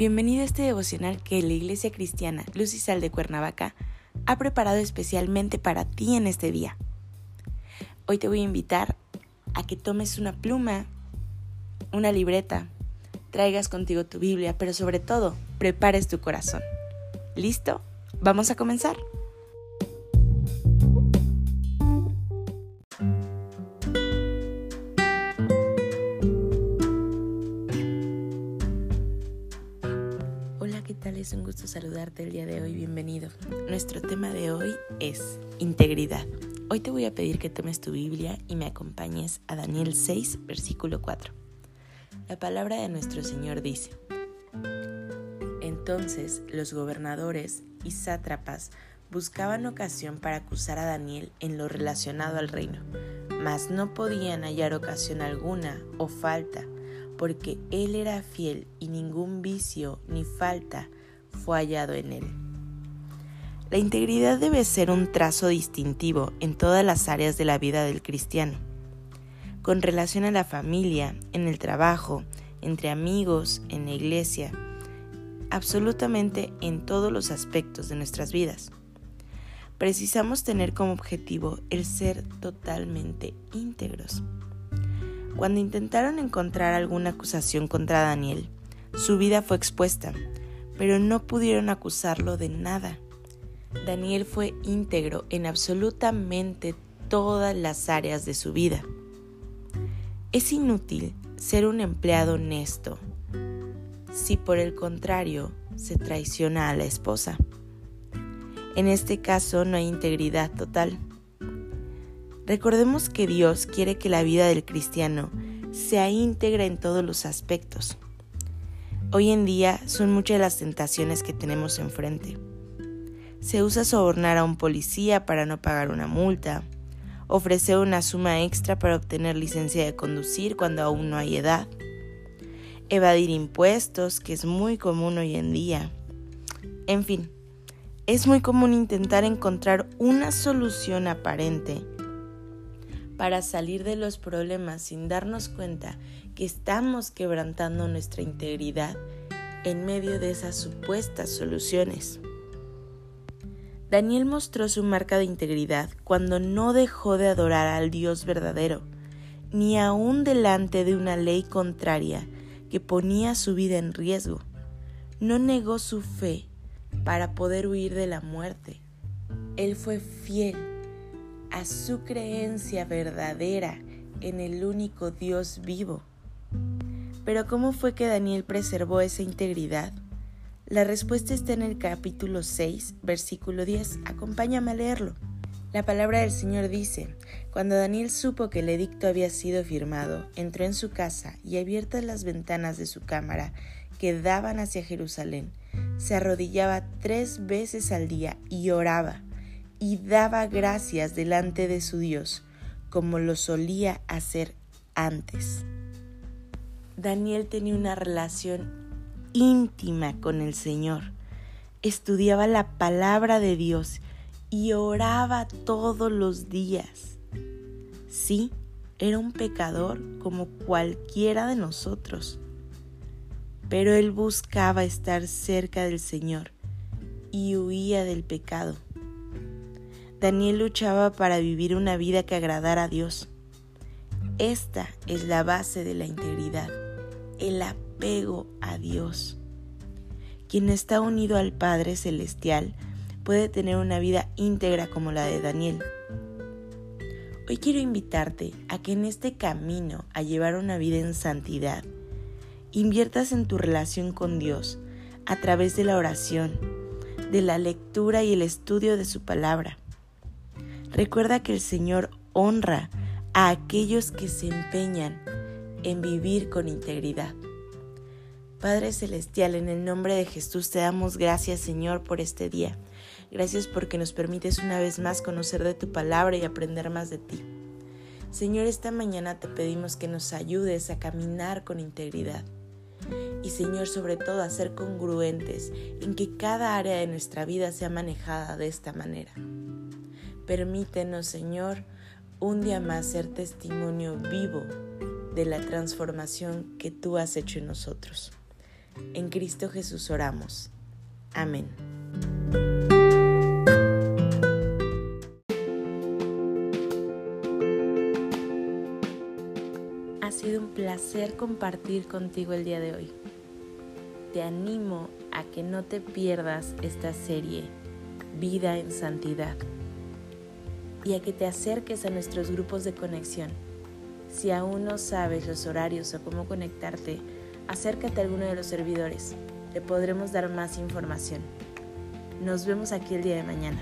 Bienvenido a este devocional que la Iglesia Cristiana Luz y Sal de Cuernavaca ha preparado especialmente para ti en este día. Hoy te voy a invitar a que tomes una pluma, una libreta, traigas contigo tu Biblia, pero sobre todo, prepares tu corazón. ¿Listo? Vamos a comenzar. Es un gusto saludarte el día de hoy, bienvenido. Nuestro tema de hoy es integridad. Hoy te voy a pedir que tomes tu Biblia y me acompañes a Daniel 6, versículo 4. La palabra de nuestro Señor dice, Entonces los gobernadores y sátrapas buscaban ocasión para acusar a Daniel en lo relacionado al reino, mas no podían hallar ocasión alguna o falta, porque él era fiel y ningún vicio ni falta fue hallado en él. La integridad debe ser un trazo distintivo en todas las áreas de la vida del cristiano, con relación a la familia, en el trabajo, entre amigos, en la iglesia, absolutamente en todos los aspectos de nuestras vidas. Precisamos tener como objetivo el ser totalmente íntegros. Cuando intentaron encontrar alguna acusación contra Daniel, su vida fue expuesta, pero no pudieron acusarlo de nada. Daniel fue íntegro en absolutamente todas las áreas de su vida. Es inútil ser un empleado honesto si por el contrario se traiciona a la esposa. En este caso no hay integridad total. Recordemos que Dios quiere que la vida del cristiano sea íntegra en todos los aspectos. Hoy en día son muchas las tentaciones que tenemos enfrente. Se usa sobornar a un policía para no pagar una multa, ofrecer una suma extra para obtener licencia de conducir cuando aún no hay edad, evadir impuestos, que es muy común hoy en día. En fin, es muy común intentar encontrar una solución aparente para salir de los problemas sin darnos cuenta que estamos quebrantando nuestra integridad en medio de esas supuestas soluciones. Daniel mostró su marca de integridad cuando no dejó de adorar al Dios verdadero, ni aun delante de una ley contraria que ponía su vida en riesgo. No negó su fe para poder huir de la muerte. Él fue fiel a su creencia verdadera en el único Dios vivo. Pero ¿cómo fue que Daniel preservó esa integridad? La respuesta está en el capítulo 6, versículo 10. Acompáñame a leerlo. La palabra del Señor dice, cuando Daniel supo que el edicto había sido firmado, entró en su casa y abiertas las ventanas de su cámara que daban hacia Jerusalén, se arrodillaba tres veces al día y oraba y daba gracias delante de su Dios, como lo solía hacer antes. Daniel tenía una relación íntima con el Señor, estudiaba la palabra de Dios y oraba todos los días. Sí, era un pecador como cualquiera de nosotros, pero él buscaba estar cerca del Señor y huía del pecado. Daniel luchaba para vivir una vida que agradara a Dios. Esta es la base de la integridad, el apego a Dios. Quien está unido al Padre Celestial puede tener una vida íntegra como la de Daniel. Hoy quiero invitarte a que en este camino a llevar una vida en santidad, inviertas en tu relación con Dios a través de la oración, de la lectura y el estudio de su palabra. Recuerda que el Señor honra a aquellos que se empeñan en vivir con integridad. Padre Celestial, en el nombre de Jesús te damos gracias Señor por este día. Gracias porque nos permites una vez más conocer de tu palabra y aprender más de ti. Señor, esta mañana te pedimos que nos ayudes a caminar con integridad. Y Señor, sobre todo a ser congruentes en que cada área de nuestra vida sea manejada de esta manera. Permítenos, Señor, un día más ser testimonio vivo de la transformación que tú has hecho en nosotros. En Cristo Jesús oramos. Amén. Ha sido un placer compartir contigo el día de hoy. Te animo a que no te pierdas esta serie, Vida en Santidad, y a que te acerques a nuestros grupos de conexión. Si aún no sabes los horarios o cómo conectarte, acércate a alguno de los servidores. Te podremos dar más información. Nos vemos aquí el día de mañana.